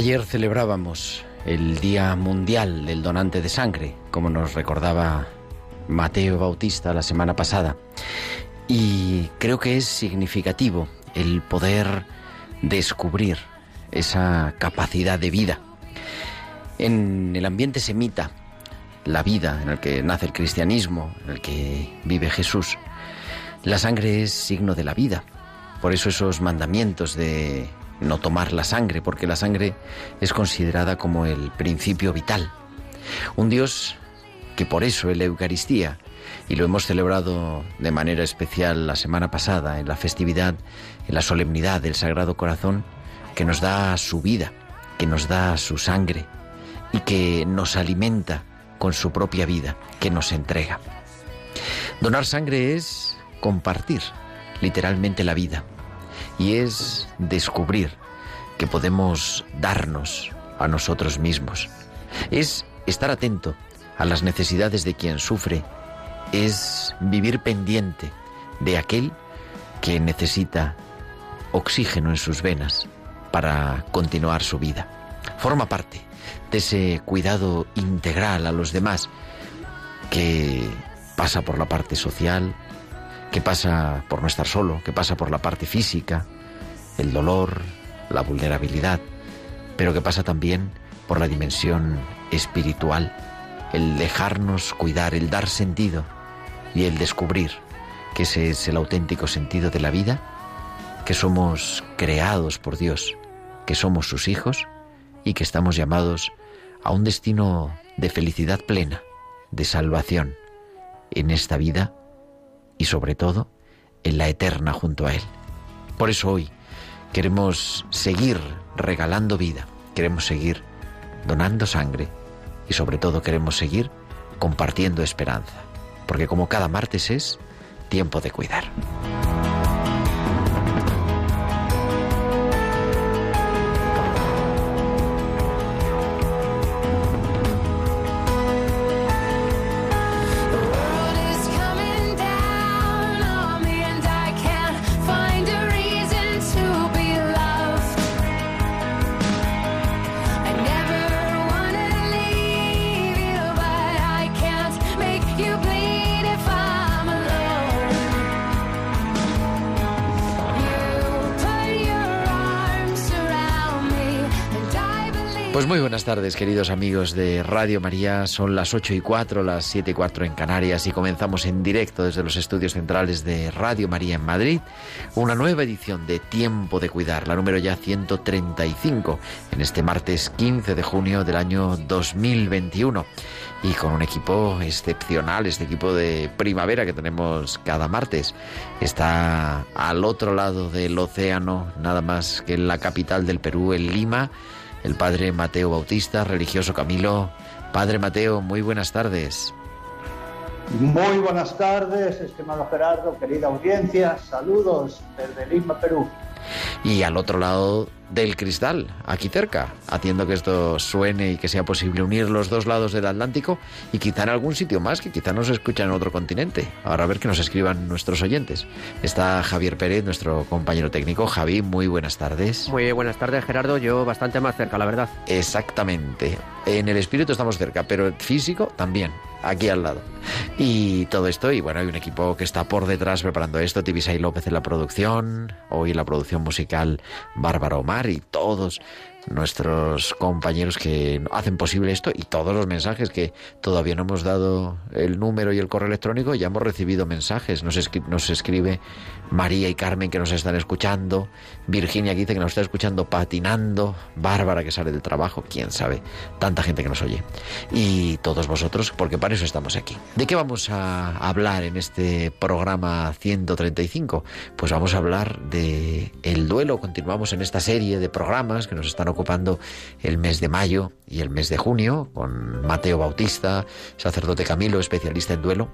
Ayer celebrábamos el Día Mundial del Donante de Sangre, como nos recordaba Mateo Bautista la semana pasada. Y creo que es significativo el poder descubrir esa capacidad de vida. En el ambiente semita, la vida en el que nace el cristianismo, en el que vive Jesús, la sangre es signo de la vida. Por eso esos mandamientos de no tomar la sangre, porque la sangre es considerada como el principio vital. Un Dios que por eso en la Eucaristía, y lo hemos celebrado de manera especial la semana pasada en la festividad, en la solemnidad del Sagrado Corazón, que nos da su vida, que nos da su sangre y que nos alimenta con su propia vida, que nos entrega. Donar sangre es compartir literalmente la vida y es descubrir que podemos darnos a nosotros mismos. Es estar atento a las necesidades de quien sufre, es vivir pendiente de aquel que necesita oxígeno en sus venas para continuar su vida. Forma parte de ese cuidado integral a los demás que pasa por la parte social, que pasa por no estar solo, que pasa por la parte física, el dolor, la vulnerabilidad, pero que pasa también por la dimensión espiritual, el dejarnos cuidar, el dar sentido y el descubrir que ese es el auténtico sentido de la vida, que somos creados por Dios, que somos sus hijos y que estamos llamados a un destino de felicidad plena, de salvación en esta vida y sobre todo en la eterna junto a Él. Por eso hoy queremos seguir regalando vida, queremos seguir donando sangre y sobre todo queremos seguir compartiendo esperanza, porque como cada martes es tiempo de cuidar. Tardes, queridos amigos de Radio María. Son las 8 y 4, las 7 y 4 en Canarias y comenzamos en directo desde los estudios centrales de Radio María en Madrid una nueva edición de Tiempo de Cuidar, la número ya 135, en este martes 15 de junio del año 2021. Y con un equipo excepcional, este equipo de primavera que tenemos cada martes. Está al otro lado del océano, nada más que en la capital del Perú, en Lima el padre Mateo Bautista, religioso Camilo. Padre Mateo, muy buenas tardes. Muy buenas tardes, estimado Gerardo, querida audiencia, saludos desde Lima, Perú. Y al otro lado del cristal, aquí cerca, haciendo que esto suene y que sea posible unir los dos lados del Atlántico y quizá en algún sitio más, que quizá nos escuchan en otro continente. Ahora a ver que nos escriban nuestros oyentes. Está Javier Pérez, nuestro compañero técnico. Javi, muy buenas tardes. Muy buenas tardes, Gerardo. Yo bastante más cerca, la verdad. Exactamente. En el espíritu estamos cerca, pero el físico también aquí al lado. Y todo esto, y bueno, hay un equipo que está por detrás preparando esto, Tibisay López en la producción, hoy la producción musical Bárbara Omar y todos nuestros compañeros que hacen posible esto y todos los mensajes que todavía no hemos dado el número y el correo electrónico, ya hemos recibido mensajes. Nos, nos escribe María y Carmen que nos están escuchando, Virginia que dice que nos está escuchando patinando, Bárbara que sale del trabajo, quién sabe, tanta gente que nos oye. Y todos vosotros, porque para eso estamos aquí. ¿De qué vamos a hablar en este programa 135? Pues vamos a hablar de el duelo, continuamos en esta serie de programas que nos están ocupando el mes de mayo y el mes de junio, con Mateo Bautista, sacerdote Camilo, especialista en duelo.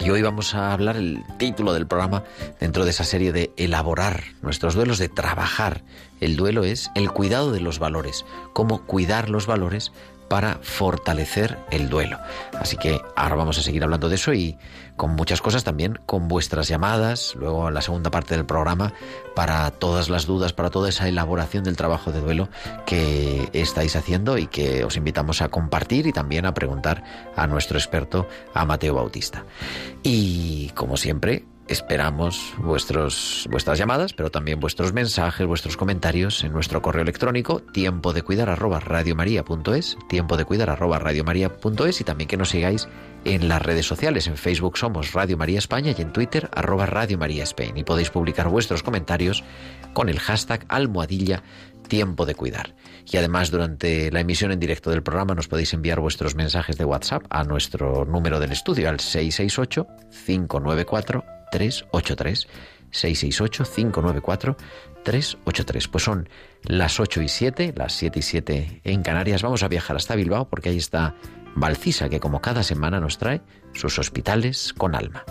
Y hoy vamos a hablar el título del programa dentro de esa serie de elaborar nuestros duelos, de trabajar. El duelo es el cuidado de los valores, cómo cuidar los valores para fortalecer el duelo. Así que ahora vamos a seguir hablando de eso y con muchas cosas también, con vuestras llamadas, luego en la segunda parte del programa, para todas las dudas, para toda esa elaboración del trabajo de duelo que estáis haciendo y que os invitamos a compartir y también a preguntar a nuestro experto, a Mateo Bautista. Y como siempre, Esperamos vuestros, vuestras llamadas, pero también vuestros mensajes, vuestros comentarios en nuestro correo electrónico tiempo de cuidar arroba radiomaria.es, tiempo de cuidar arroba radiomaria.es y también que nos sigáis en las redes sociales. En Facebook somos Radio María España y en Twitter arroba Radio María Spain. Y podéis publicar vuestros comentarios con el hashtag almohadilla tiempo de cuidar. Y además durante la emisión en directo del programa nos podéis enviar vuestros mensajes de WhatsApp a nuestro número del estudio al 668 594 383 668-594-383. Pues son las 8 y 7, las 7 y 7 en Canarias. Vamos a viajar hasta Bilbao porque ahí está Valcisa, que como cada semana nos trae sus hospitales con alma.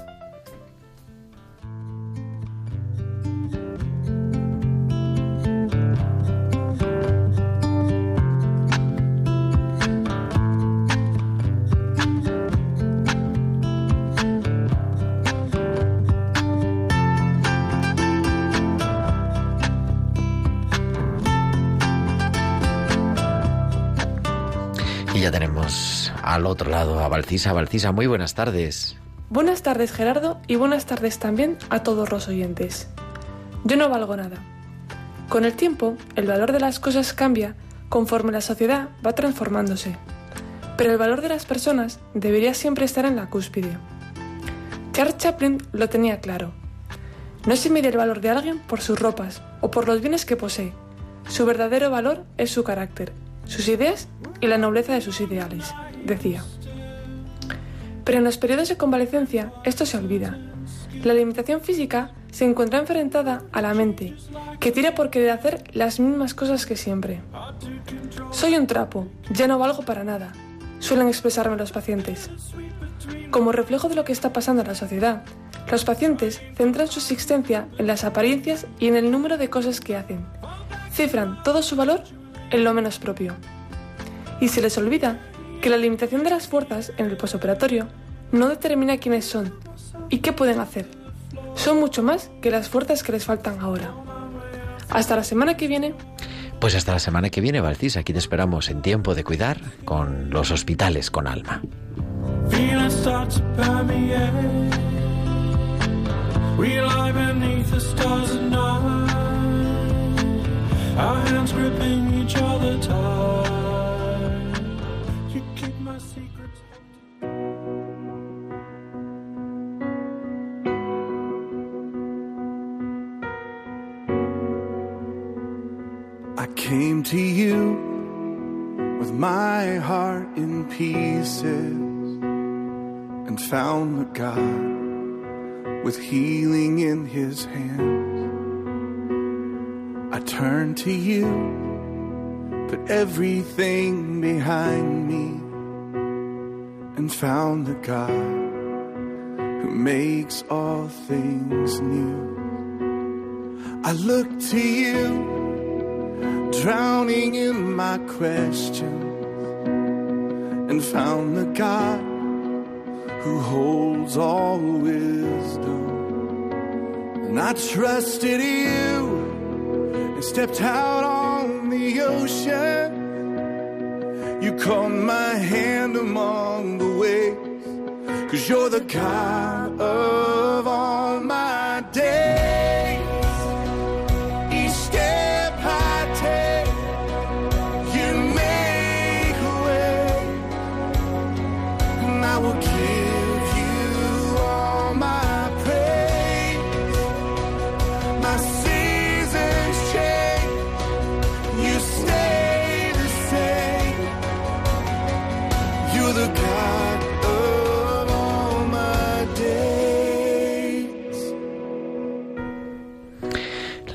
Al otro lado a Valcisa. Valcisa, muy buenas tardes. Buenas tardes Gerardo y buenas tardes también a todos los oyentes. Yo no valgo nada. Con el tiempo, el valor de las cosas cambia conforme la sociedad va transformándose. Pero el valor de las personas debería siempre estar en la cúspide. Charles Chaplin lo tenía claro. No se mide el valor de alguien por sus ropas o por los bienes que posee. Su verdadero valor es su carácter, sus ideas y la nobleza de sus ideales decía. Pero en los periodos de convalecencia esto se olvida. La limitación física se encuentra enfrentada a la mente, que tira por querer hacer las mismas cosas que siempre. Soy un trapo, ya no valgo para nada, suelen expresarme los pacientes. Como reflejo de lo que está pasando en la sociedad, los pacientes centran su existencia en las apariencias y en el número de cosas que hacen. Cifran todo su valor en lo menos propio. Y se les olvida que la limitación de las fuerzas en el posoperatorio no determina quiénes son y qué pueden hacer. Son mucho más que las fuerzas que les faltan ahora. Hasta la semana que viene. Pues hasta la semana que viene, Valcis. Aquí te esperamos en tiempo de cuidar con los hospitales con alma. Came to you with my heart in pieces and found the God with healing in his hands. I turned to you, put everything behind me, and found the God who makes all things new. I look to you drowning in my questions and found the God who holds all wisdom. And I trusted you and stepped out on the ocean. You caught my hand among the waves, cause you're the God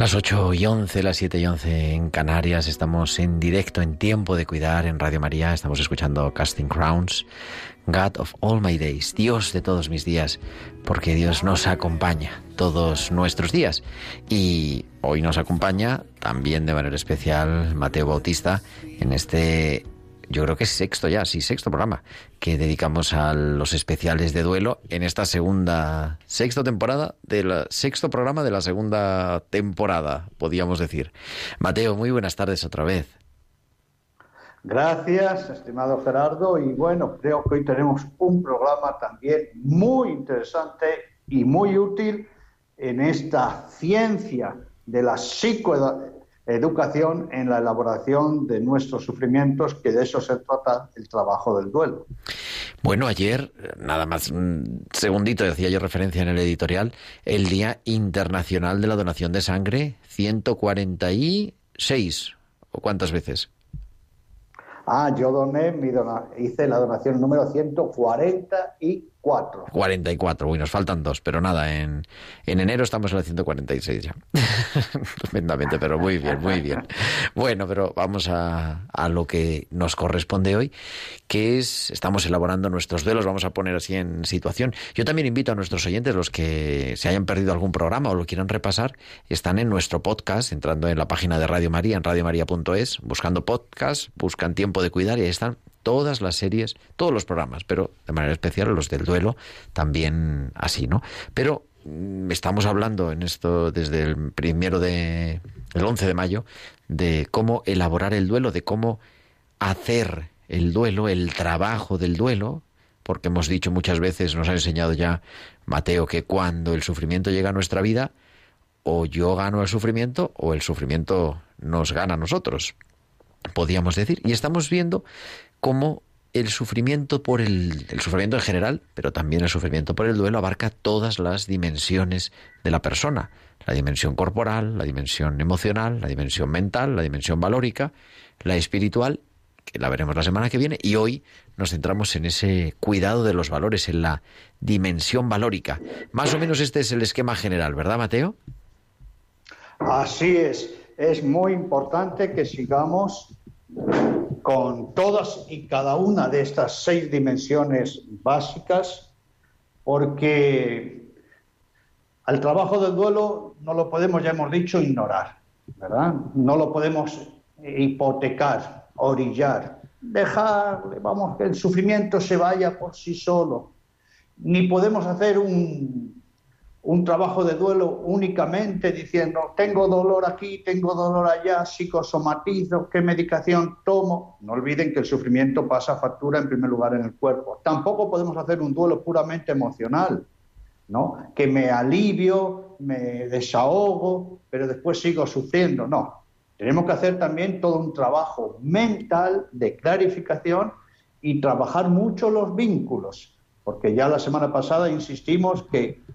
Las 8 y 11, las 7 y 11 en Canarias, estamos en directo en Tiempo de Cuidar en Radio María, estamos escuchando Casting Crowns, God of All My Days, Dios de todos mis días, porque Dios nos acompaña todos nuestros días. Y hoy nos acompaña también de manera especial Mateo Bautista en este yo creo que es sexto ya, sí, sexto programa que dedicamos a los especiales de duelo en esta segunda, sexta temporada, de la, sexto programa de la segunda temporada, podríamos decir. Mateo, muy buenas tardes otra vez. Gracias, estimado Gerardo. Y bueno, creo que hoy tenemos un programa también muy interesante y muy útil en esta ciencia de la psicoeducación en la elaboración de nuestros sufrimientos, que de eso se trata el trabajo del duelo. Bueno, ayer, nada más un segundito, decía yo referencia en el editorial, el Día Internacional de la Donación de Sangre, 146, ¿o cuántas veces? Ah, yo doné, mi dona hice la donación número 144. 44, uy, nos faltan dos, pero nada, en, en enero estamos en la 146 ya. Tremendamente, pero muy bien, muy bien. Bueno, pero vamos a, a, lo que nos corresponde hoy, que es, estamos elaborando nuestros duelos, vamos a poner así en situación. Yo también invito a nuestros oyentes, los que se hayan perdido algún programa o lo quieran repasar, están en nuestro podcast, entrando en la página de Radio María, en radiomaria.es, buscando podcast, buscan tiempo de cuidar y ahí están todas las series, todos los programas, pero de manera especial los del duelo también así, ¿no? Pero mm, estamos hablando en esto desde el primero de el 11 de mayo de cómo elaborar el duelo, de cómo hacer el duelo, el trabajo del duelo, porque hemos dicho muchas veces, nos ha enseñado ya Mateo que cuando el sufrimiento llega a nuestra vida, o yo gano el sufrimiento o el sufrimiento nos gana a nosotros podríamos decir. Y estamos viendo cómo el sufrimiento por el, el, sufrimiento en general, pero también el sufrimiento por el duelo abarca todas las dimensiones de la persona, la dimensión corporal, la dimensión emocional, la dimensión mental, la dimensión valórica, la espiritual, que la veremos la semana que viene, y hoy nos centramos en ese cuidado de los valores, en la dimensión valórica. Más o menos este es el esquema general, ¿verdad, Mateo? Así es. Es muy importante que sigamos con todas y cada una de estas seis dimensiones básicas, porque al trabajo del duelo no lo podemos, ya hemos dicho, ignorar, ¿verdad? No lo podemos hipotecar, orillar, dejar, vamos, que el sufrimiento se vaya por sí solo, ni podemos hacer un, un trabajo de duelo únicamente diciendo tengo dolor aquí, tengo dolor allá, psicosomatizo, qué medicación tomo. No olviden que el sufrimiento pasa factura en primer lugar en el cuerpo. Tampoco podemos hacer un duelo puramente emocional, ¿no? Que me alivio, me desahogo, pero después sigo sufriendo. No. Tenemos que hacer también todo un trabajo mental de clarificación y trabajar mucho los vínculos, porque ya la semana pasada insistimos que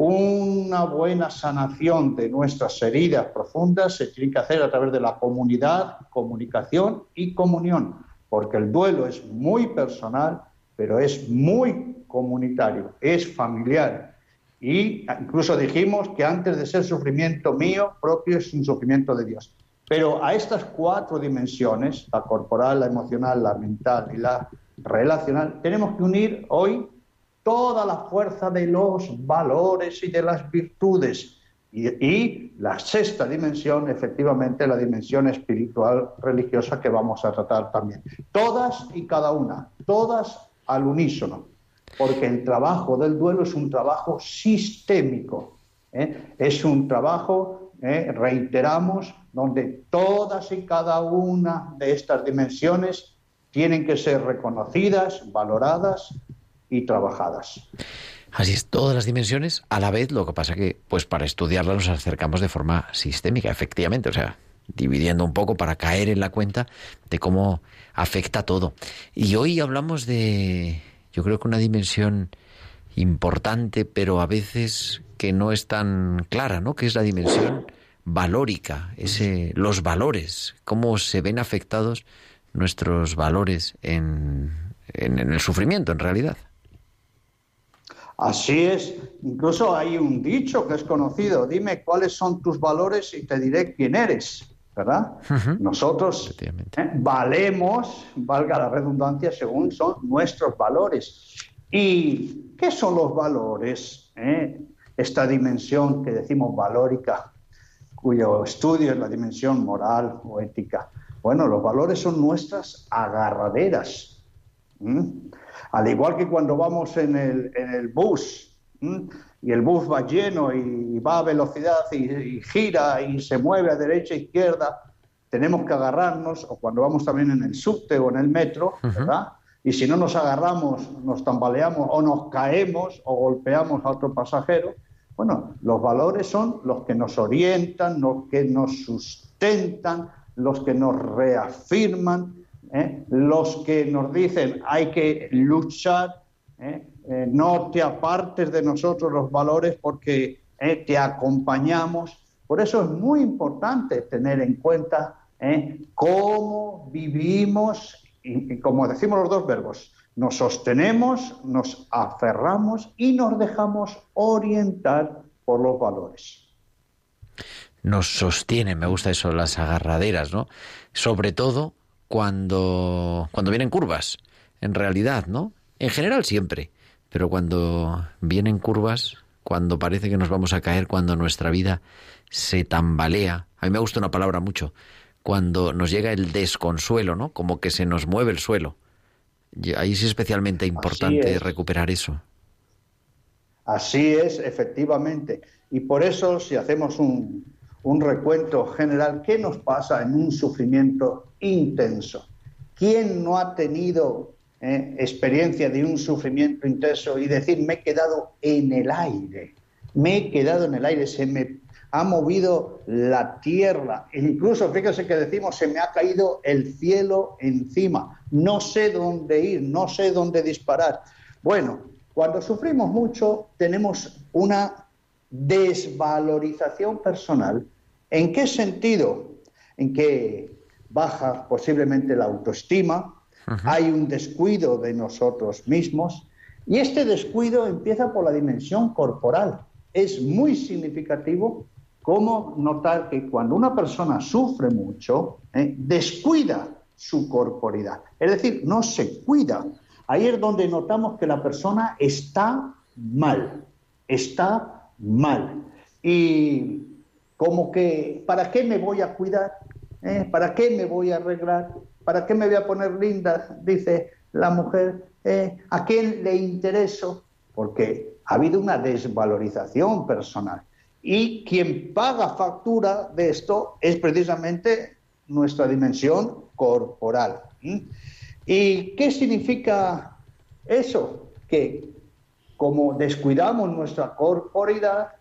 una buena sanación de nuestras heridas profundas se tiene que hacer a través de la comunidad, comunicación y comunión, porque el duelo es muy personal, pero es muy comunitario, es familiar. Y incluso dijimos que antes de ser sufrimiento mío propio es un sufrimiento de Dios. Pero a estas cuatro dimensiones, la corporal, la emocional, la mental y la relacional, tenemos que unir hoy toda la fuerza de los valores y de las virtudes y, la sexta dimensión, efectivamente, la dimensión espiritual religiosa que vamos a tratar también. Todas y cada una, todas al unísono, porque el trabajo del duelo es un trabajo sistémico, ¿eh? es un trabajo, ¿eh? reiteramos, donde todas y cada una de estas dimensiones tienen que ser reconocidas, valoradas y trabajadas. Así es, todas las dimensiones a la vez, lo que pasa que, pues para estudiarlas nos acercamos de forma sistémica, efectivamente, o sea, dividiendo un poco para caer en la cuenta de cómo afecta todo. Y hoy hablamos de, yo creo que una dimensión importante, pero a veces que no es tan clara, ¿no? Que es la dimensión valórica, ese, los valores, cómo se ven afectados nuestros valores en, el sufrimiento, en realidad. Así es, incluso hay un dicho que es conocido, dime cuáles son tus valores y te diré quién eres, ¿verdad? Nosotros. ¿eh? valemos, valga la redundancia, según son nuestros valores. ¿Y qué son los valores? eh? Esta dimensión que decimos valórica, cuyo estudio es la dimensión moral o ética. Bueno, los valores son nuestras agarraderas. Al igual que cuando vamos en el, en el bus ¿m? y el bus va lleno y va a velocidad y, y gira y se mueve a derecha e izquierda, tenemos que agarrarnos, o cuando vamos también en el subte o en el metro, ¿verdad? Y si no nos agarramos, nos tambaleamos o nos caemos o golpeamos a otro pasajero, bueno, los valores son los que nos orientan, los que nos sustentan, los que nos reafirman, ¿eh? los que nos dicen hay que luchar, ¿eh? Eh, no te apartes de nosotros los valores porque te acompañamos. Por eso es muy importante tener en cuenta cómo vivimos, y, y como decimos los dos verbos, nos sostenemos, nos aferramos y nos dejamos orientar por los valores. nos sostiene, me gusta eso, las agarraderas, ¿no? Sobre todo cuando, cuando vienen curvas, en realidad, ¿no? En general siempre, pero cuando vienen curvas, cuando parece que nos vamos a caer, cuando nuestra vida se tambalea, a mí me gusta una palabra mucho, cuando nos llega el desconsuelo, ¿no? Como que se nos mueve el suelo. Y ahí sí es especialmente importante es. recuperar eso. Así es, efectivamente. Y por eso, si hacemos un, un recuento general, ¿qué nos pasa en un sufrimiento intenso? ¿Quién no ha tenido eh, experiencia de un sufrimiento intenso y decir, me he quedado en el aire? Me he quedado en el aire, se me ha movido la tierra. Incluso, fíjese que decimos, se me ha caído el cielo encima. No sé dónde ir, no sé dónde disparar. Bueno, cuando sufrimos mucho tenemos una desvalorización personal. ¿En qué sentido? En que baja posiblemente la autoestima, hay un descuido de nosotros mismos y este descuido empieza por la dimensión corporal. Es muy significativo cómo notar que cuando una persona sufre mucho, ¿eh? descuida su corporidad, es decir, no se cuida. Ahí es donde notamos que la persona está mal, está mal. Y como que, ¿para qué me voy a cuidar? ¿Eh? ¿Para qué me voy a arreglar? ¿Para qué me voy a poner linda? Dice la mujer. ¿Eh? ¿A quién le intereso? Porque ha habido una desvalorización personal. Y quien paga factura de esto es precisamente nuestra dimensión corporal. ¿Y qué significa eso? Que como descuidamos nuestra corporidad,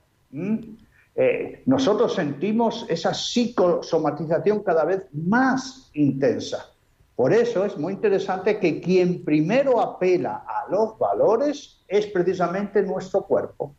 eh, nosotros sentimos esa psicosomatización cada vez más intensa. Por eso es muy interesante que quien primero apela a los valores es precisamente nuestro cuerpo,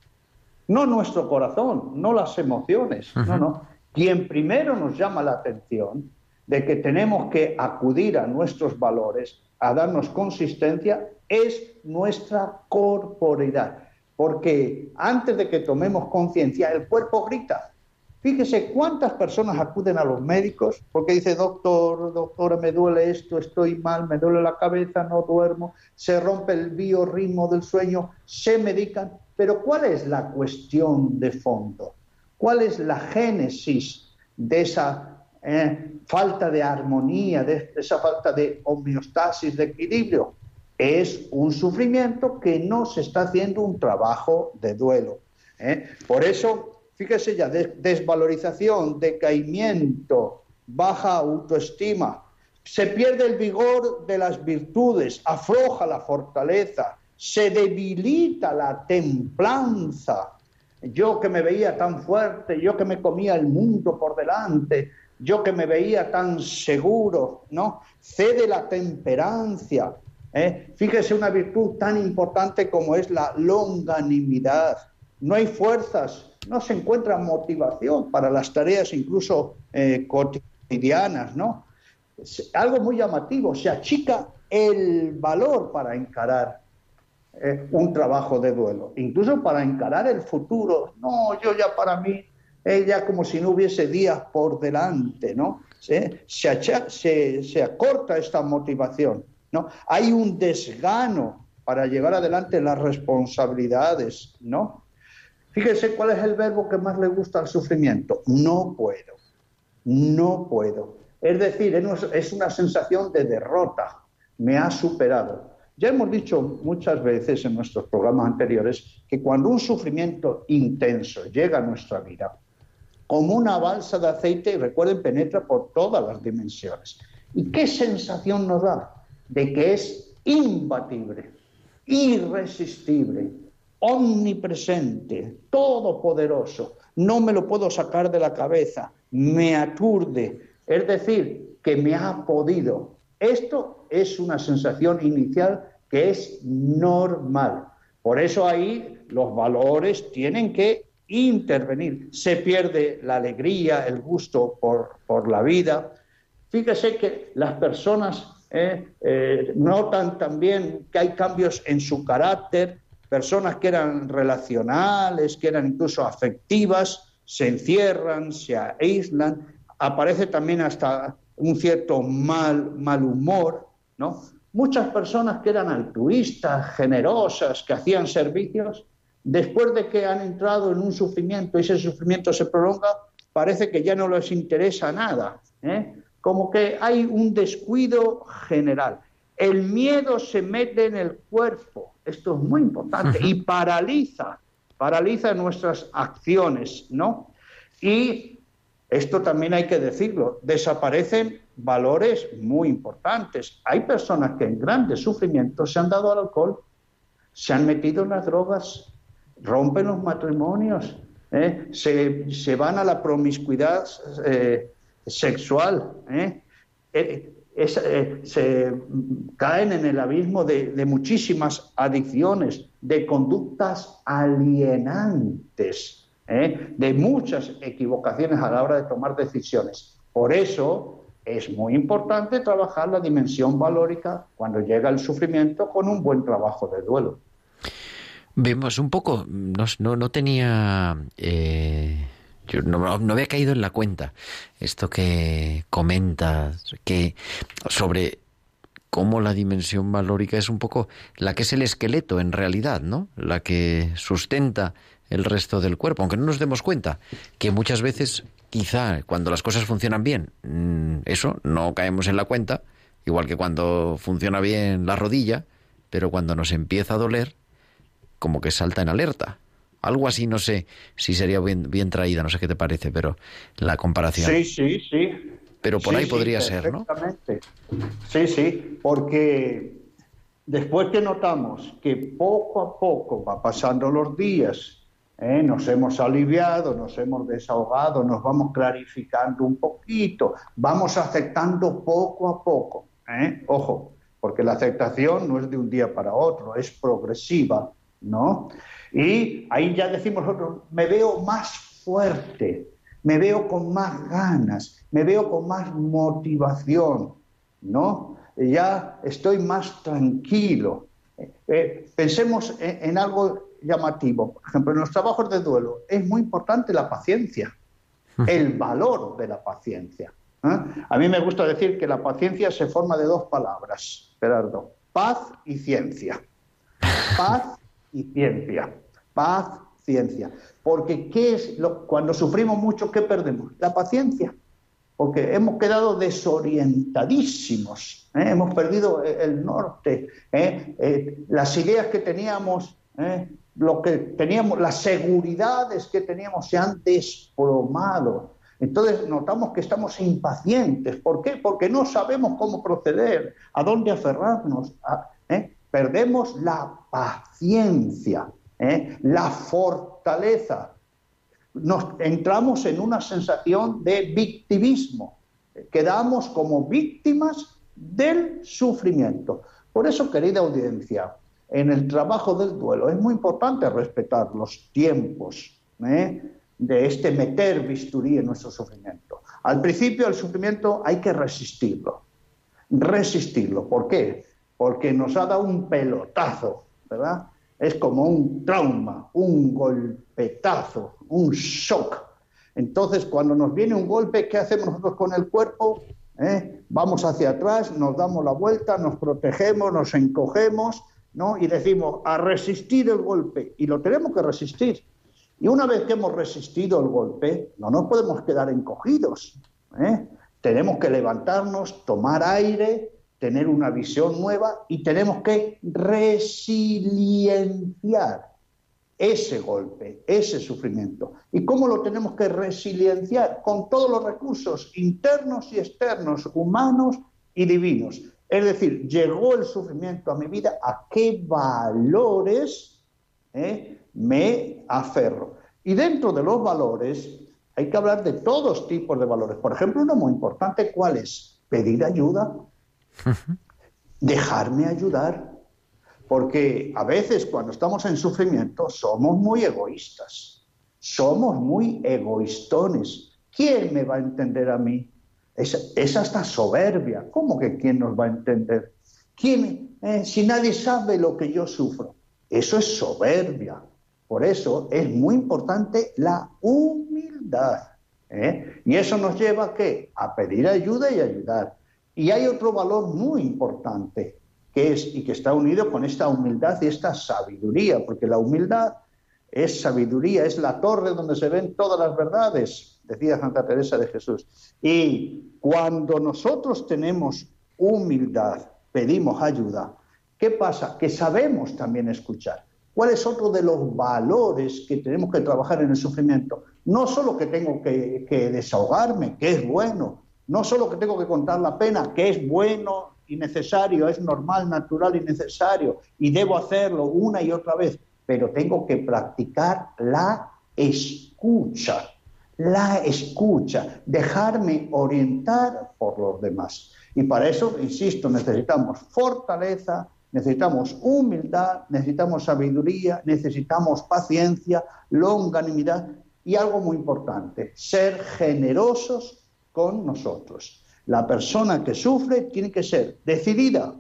no nuestro corazón, no las emociones, no, no. Quien primero nos llama la atención de que tenemos que acudir a nuestros valores, a darnos consistencia, es nuestra corporidad. Porque antes de que tomemos conciencia, el cuerpo grita. Fíjese cuántas personas acuden a los médicos porque dice, doctor, doctora, me duele esto, estoy mal, me duele la cabeza, no duermo, se rompe el biorritmo del sueño, se medican. Pero ¿cuál es la cuestión de fondo? ¿Cuál es la génesis de esa eh, falta de armonía, esa falta de homeostasis, de equilibrio? Es un sufrimiento que no se está haciendo un trabajo de duelo. ¿eh? Por eso, fíjese ya, des- desvalorización, decaimiento, baja autoestima, se pierde el vigor de las virtudes, afloja la fortaleza, se debilita la templanza. Yo que me veía tan fuerte, yo que me comía el mundo por delante, yo que me veía tan seguro, ¿no? Cede la temperancia. ¿eh? Fíjese una virtud tan importante como es la longanimidad. No hay fuerzas, no se encuentra motivación para las tareas incluso eh, cotidianas, ¿no? Algo muy llamativo, se achica el valor para encarar eh, un trabajo de duelo, incluso para encarar el futuro. No, yo ya para mí, ya como si no hubiese días por delante, ¿no? Se, se, se- acorta esta motivación, ¿no? Hay un desgano para llevar adelante las responsabilidades, ¿no? Fíjese cuál es el verbo que más le gusta al sufrimiento. No puedo. No puedo. Es decir, es una sensación de derrota. Me ha superado. Ya hemos dicho muchas veces en nuestros programas anteriores que cuando un sufrimiento intenso llega a nuestra vida, como una balsa de aceite, recuerden, penetra por todas las dimensiones. ¿Y qué sensación nos da? De que es imbatible, irresistible, omnipresente, todopoderoso. No me lo puedo sacar de la cabeza, me aturde. Es decir, que me ha podido. Esto es una sensación inicial que es normal. Por eso ahí los valores tienen que intervenir. Se pierde la alegría, el gusto por, por la vida. Fíjese que las personas eh, eh, notan también que hay cambios en su carácter, personas que eran relacionales, que eran incluso afectivas, se encierran, se aíslan, aparece también hasta un cierto mal, mal humor, ¿no? Muchas personas que eran altruistas, generosas, que hacían servicios, después de que han entrado en un sufrimiento y ese sufrimiento se prolonga, parece que ya no les interesa nada. ¿eh? Como que hay un descuido general. El miedo se mete en el cuerpo, esto es muy importante, y paraliza, paraliza nuestras acciones, ¿no? Y esto también hay que decirlo, desaparecen valores muy importantes. Hay personas que en grandes sufrimientos se han dado al alcohol, se han metido en las drogas, rompen los matrimonios, ¿eh? se, se van a la promiscuidad eh, sexual, ¿eh? Se caen en el abismo de, de muchísimas adicciones, de conductas alienantes, de muchas equivocaciones a la hora de tomar decisiones. Por eso es muy importante trabajar la dimensión valórica cuando llega el sufrimiento con un buen trabajo de duelo. Vemos un poco, no, no, no tenía, eh, yo no, no había caído en la cuenta esto que comentas, que sobre cómo la dimensión valórica es un poco la que es el esqueleto en realidad, ¿no? La que sustenta el resto del cuerpo, aunque no nos demos cuenta que muchas veces, quizá cuando las cosas funcionan bien, mm, eso no caemos en la cuenta, igual que cuando funciona bien la rodilla, pero cuando nos empieza a doler, como que salta en alerta. Algo así, no sé si sería bien, bien traída, no sé qué te parece, pero la comparación. Sí, sí, sí. Pero por Sí, ahí sí, podría ser, ¿no? Sí, sí, porque después que notamos que poco a poco va pasando los días, ¿eh? nos hemos aliviado, nos hemos desahogado, nos vamos clarificando un poquito, vamos aceptando poco a poco. ¿eh? Ojo, porque la aceptación no es de un día para otro, es progresiva, ¿no? Y ahí ya decimos nosotros, me veo más fuerte, me veo con más ganas, me veo con más motivación, ¿no? Ya estoy más tranquilo. Eh, eh, pensemos en, en algo llamativo. Por ejemplo, en los trabajos de duelo es muy importante la paciencia, el valor de la paciencia. ¿eh? A mí me gusta decir que la paciencia se forma de dos palabras, Gerardo, paz y ciencia. Paz y ciencia. Paz, paciencia. Porque ¿qué es lo, cuando sufrimos mucho, ¿qué perdemos? La paciencia. Porque hemos quedado desorientadísimos, ¿eh? hemos perdido el norte, ¿eh? Eh, las ideas que teníamos, ¿eh? lo que teníamos, las seguridades que teníamos se han desplomado. Entonces notamos que estamos impacientes. ¿Por qué? Porque no sabemos cómo proceder, a dónde aferrarnos. a- ¿eh? Perdemos la paciencia, ¿eh? la fortaleza. Nos entramos en una sensación de victimismo. Quedamos como víctimas del sufrimiento. Por eso, querida audiencia, en el trabajo del duelo es muy importante respetar los tiempos ¿eh? de este meter bisturí en nuestro sufrimiento. Al principio el sufrimiento hay que resistirlo, resistirlo. ¿Por qué? Porque nos ha dado un pelotazo, ¿verdad? Es como un trauma, un golpetazo, un shock. Entonces, cuando nos viene un golpe, ¿qué hacemos nosotros con el cuerpo? ¿Eh? Vamos hacia atrás, nos damos la vuelta, nos protegemos, nos encogemos, ¿no? Y decimos, a resistir el golpe. Y lo tenemos que resistir. Y una vez que hemos resistido el golpe, no nos podemos quedar encogidos. ¿eh? Tenemos que levantarnos, tomar aire, tener una visión nueva y tenemos que resilienciar ese golpe, ese sufrimiento. ¿Y cómo lo tenemos que resilienciar? Con todos los recursos internos y externos, humanos y divinos. Es decir, llegó el sufrimiento a mi vida, ¿a qué valores eh, me aferro? Y dentro de los valores hay que hablar de todos tipos de valores. Por ejemplo, uno muy importante, ¿cuál es? Pedir ayuda, dejarme ayudar, porque a veces cuando estamos en sufrimiento somos muy egoístas, somos muy egoístones. ¿Quién me va a entender a mí? Es, es hasta soberbia. ¿Cómo que quién nos va a entender? ¿Quién, eh, si nadie sabe lo que yo sufro? Eso es soberbia. Por eso es muy importante la humildad. ¿eh? Y eso nos lleva qué? A pedir ayuda y ayudar. Y hay otro valor muy importante que es y que está unido con esta humildad y esta sabiduría, porque la humildad es sabiduría, es la torre donde se ven todas las verdades, decía Santa Teresa de Jesús. Y cuando nosotros tenemos humildad, pedimos ayuda, ¿qué pasa? Que sabemos también escuchar. ¿Cuál es otro de los valores que tenemos que trabajar en el sufrimiento? No solo que tengo que, que desahogarme, que es bueno, no solo que tengo que contar la pena, que es bueno y necesario, es normal, natural y necesario, y debo hacerlo una y otra vez, pero tengo que practicar la escucha, la escucha, dejarme orientar por los demás. Y para eso, insisto, necesitamos fortaleza, necesitamos humildad, necesitamos sabiduría, necesitamos paciencia, longanimidad y algo muy importante, ser generosos con nosotros. La persona que sufre tiene que ser decidida,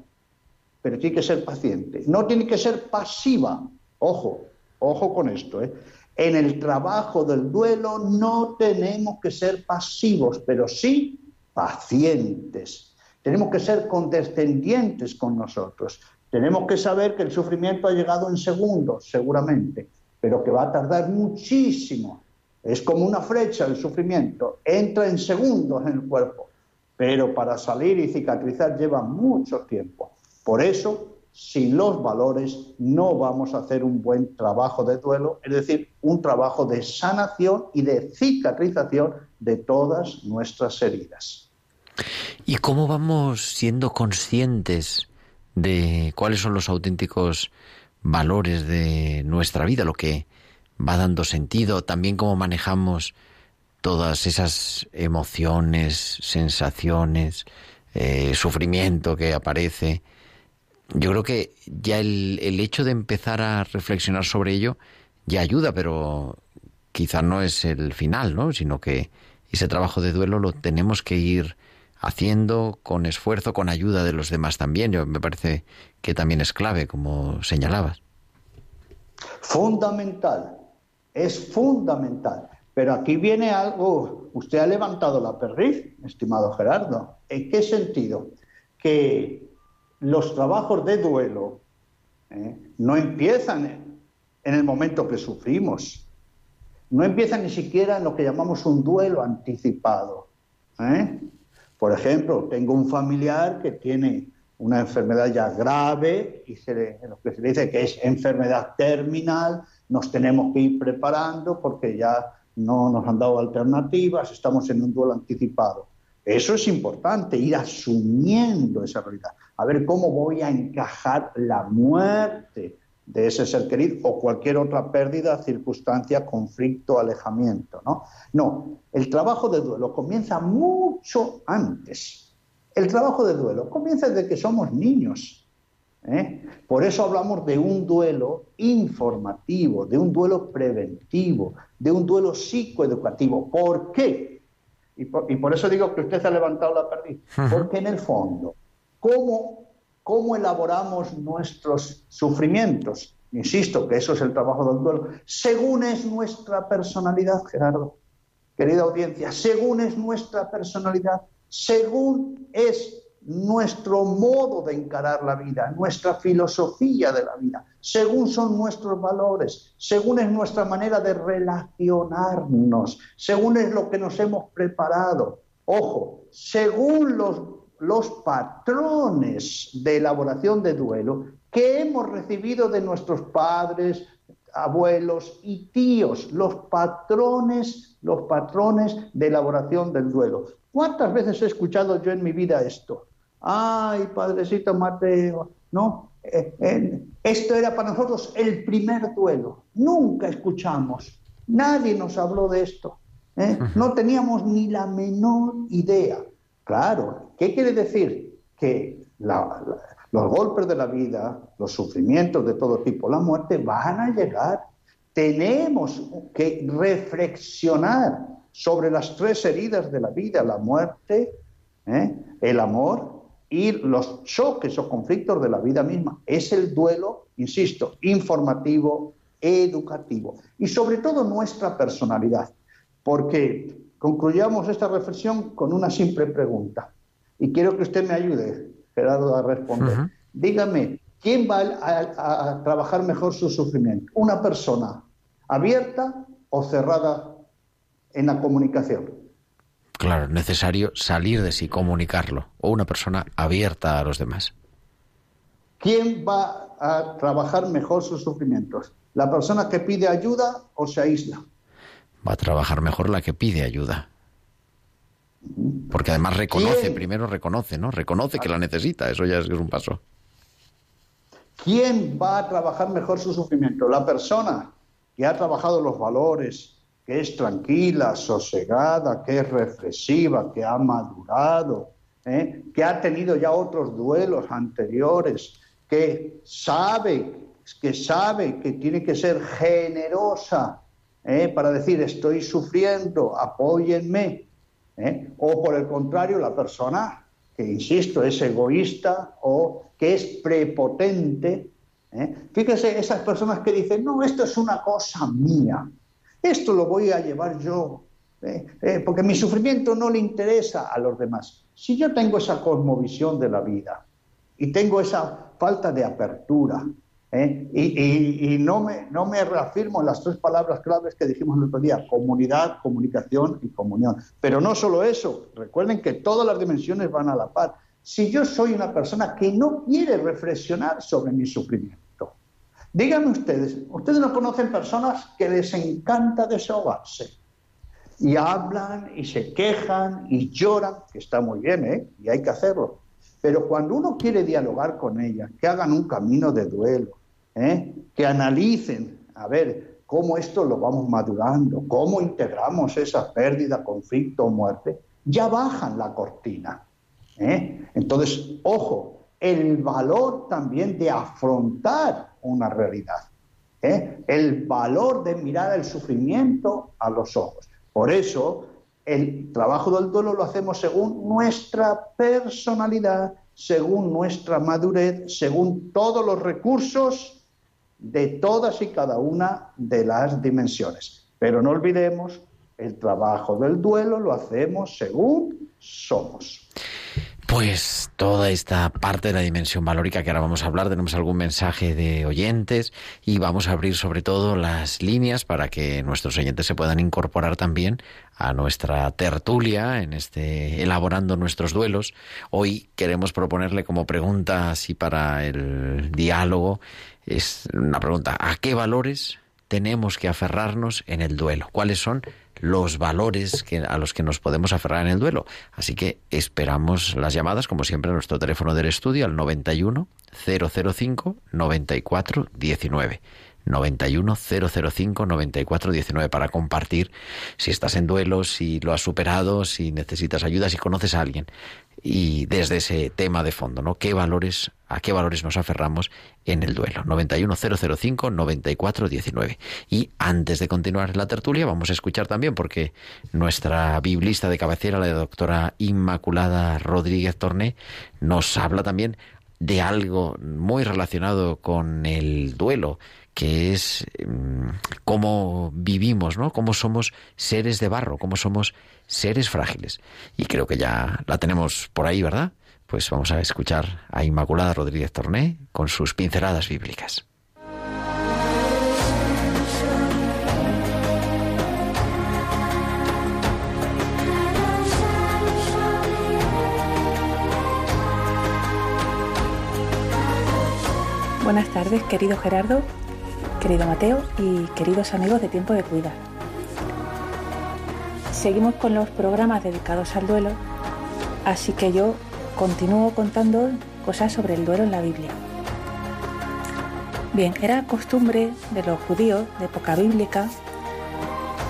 pero tiene que ser paciente. No tiene que ser pasiva. Ojo, ojo con esto. ¿eh? En el trabajo del duelo no tenemos que ser pasivos, pero sí pacientes. Tenemos que ser condescendientes con nosotros. Tenemos que saber que el sufrimiento ha llegado en segundos, seguramente, pero que va a tardar muchísimo. Es como una flecha el sufrimiento, entra en segundos en el cuerpo, pero para salir y cicatrizar lleva mucho tiempo. Por eso, sin los valores no vamos a hacer un buen trabajo de duelo, es decir, un trabajo de sanación y de cicatrización de todas nuestras heridas. ¿Y cómo vamos siendo conscientes de cuáles son los auténticos valores de nuestra vida, lo que va dando sentido, también cómo manejamos todas esas emociones, sensaciones, eh, sufrimiento que aparece? Yo creo que ya el, el hecho de empezar a reflexionar sobre ello ya ayuda, pero quizá no es el final, ¿no? Sino que ese trabajo de duelo lo tenemos que ir haciendo con esfuerzo, con ayuda de los demás también. Yo, me parece que también es clave, como señalabas. Fundamental, es fundamental. Pero aquí viene algo, usted ha levantado la perdiz, estimado Gerardo. ¿En qué sentido? Que los trabajos de duelo ¿eh? no empiezan en el momento que sufrimos. No empieza ni siquiera en lo que llamamos un duelo anticipado. ¿eh? Por ejemplo, tengo un familiar que tiene una enfermedad ya grave y se le- lo que se le dice que es enfermedad terminal, nos tenemos que ir preparando porque ya no nos han dado alternativas, estamos en un duelo anticipado. Eso es importante, ir asumiendo esa realidad. A ver cómo voy a encajar la muerte de ese ser querido o cualquier otra pérdida, circunstancia, conflicto, alejamiento. No, no el trabajo de duelo comienza mucho antes. El trabajo de duelo comienza desde que somos niños. ¿Eh? Por eso hablamos de un duelo informativo, de un duelo preventivo, de un duelo psicoeducativo. ¿Por qué? Y por, y por eso digo que usted ha levantado la perdiz. Porque en el fondo, ¿cómo, ¿cómo elaboramos nuestros sufrimientos? Insisto que eso es el trabajo del duelo. Según es nuestra personalidad, Gerardo, querida audiencia, según es nuestra personalidad, según es nuestro modo de encarar la vida, nuestra filosofía de la vida, según son nuestros valores, según es nuestra manera de relacionarnos, según es lo que nos hemos preparado. Ojo, según los, los patrones de elaboración de duelo que hemos recibido de nuestros padres, abuelos y tíos, los patrones, los patrones de elaboración del duelo. ¿Cuántas veces he escuchado yo en mi vida esto? Ay, padrecito Mateo, no, eh, eh, esto era para nosotros el primer duelo. Nunca escuchamos, nadie nos habló de esto. ¿eh? No teníamos ni la menor idea. Claro, ¿qué quiere decir? Que la- la- los golpes de la vida, los sufrimientos de todo tipo, la muerte van a llegar. Tenemos que reflexionar sobre las tres heridas de la vida, la muerte, ¿eh? el amor y los choques o conflictos de la vida misma. Es el duelo, insisto, informativo, educativo y sobre todo nuestra personalidad. Porque concluyamos esta reflexión con una simple pregunta y quiero que usted me ayude, Gerardo, a responder. Dígame, ¿quién va a, a- a trabajar mejor su sufrimiento? ¿Una persona abierta o cerrada en la comunicación? Claro, es necesario salir de sí, comunicarlo. O una persona abierta a los demás. ¿Quién va a trabajar mejor sus sufrimientos? ¿La persona que pide ayuda o se aísla? Va a trabajar mejor la que pide ayuda. Porque además reconoce, ¿Quién? primero reconoce, ¿no? Reconoce que la necesita, eso ya es un paso. ¿Quién va a trabajar mejor su sufrimiento? La persona que ha trabajado los valores, que es tranquila, sosegada, que es reflexiva, que ha madurado, ¿eh? que ha tenido ya otros duelos anteriores, que sabe, que sabe que tiene que ser generosa ¿eh? para decir estoy sufriendo, apóyenme. ¿eh? O por el contrario, la persona que, insisto, es egoísta o que es prepotente. Fíjese, esas personas que dicen, no, esto es una cosa mía, esto lo voy a llevar yo, ¿eh? Eh, porque mi sufrimiento no le interesa a los demás. Si yo tengo esa cosmovisión de la vida y tengo esa falta de apertura, ¿eh? y, no, me, no me reafirmo en las tres palabras claves que dijimos el otro día, comunidad, comunicación y comunión. Pero no solo eso, recuerden que todas las dimensiones van a la par. Si yo soy una persona que no quiere reflexionar sobre mi sufrimiento, díganme ustedes, ustedes no conocen personas que les encanta desahogarse y hablan y se quejan y lloran, que está muy bien, ¿eh? y hay que hacerlo. Pero cuando uno quiere dialogar con ella, que hagan un camino de duelo, ¿eh? que analicen, a ver, cómo esto lo vamos madurando, cómo integramos esa pérdida, conflicto o muerte, ya bajan la cortina. ¿eh? Entonces, ojo, el valor también de afrontar una realidad. ¿eh? el valor de mirar el sufrimiento a los ojos. Por eso, el trabajo del duelo lo hacemos según nuestra personalidad, según nuestra madurez, según todos los recursos de todas y cada una de las dimensiones. Pero no olvidemos, el trabajo del duelo lo hacemos según somos. Pues toda esta parte de la dimensión valórica que ahora vamos a hablar, tenemos algún mensaje de oyentes y vamos a abrir sobre todo las líneas para que nuestros oyentes se puedan incorporar también a nuestra tertulia en este elaborando nuestros duelos. Hoy queremos proponerle como pregunta así para el diálogo es una pregunta, ¿a qué valores tenemos que aferrarnos en el duelo? ¿Cuáles son los valores que, a los que nos podemos aferrar en el duelo? Así que esperamos las llamadas, como siempre, a nuestro teléfono del estudio al 91 005 94 19. 91 005 94 19 para compartir si estás en duelo, si lo has superado, si necesitas ayuda, si conoces a alguien y desde ese tema de fondo, ¿no? ¿Qué valores, a qué valores nos aferramos en el duelo? 91005 9419. Y antes de continuar la tertulia, vamos a escuchar también, porque nuestra biblista de cabecera, la doctora Inmaculada Rodríguez Torné, nos habla también de algo muy relacionado con el duelo, que es mm, cómo vivimos, ¿no? Cómo somos seres de barro, cómo somos seres frágiles. Y creo que ya la tenemos por ahí, ¿verdad? Pues vamos a escuchar a Inmaculada Rodríguez Torné con sus pinceladas bíblicas. Buenas tardes, querido Gerardo, querido Mateo y queridos amigos de Tiempo de Cuidar. Seguimos con los programas dedicados al duelo, así que yo continúo contando cosas sobre el duelo en la Biblia. Bien, era costumbre de los judíos de época bíblica,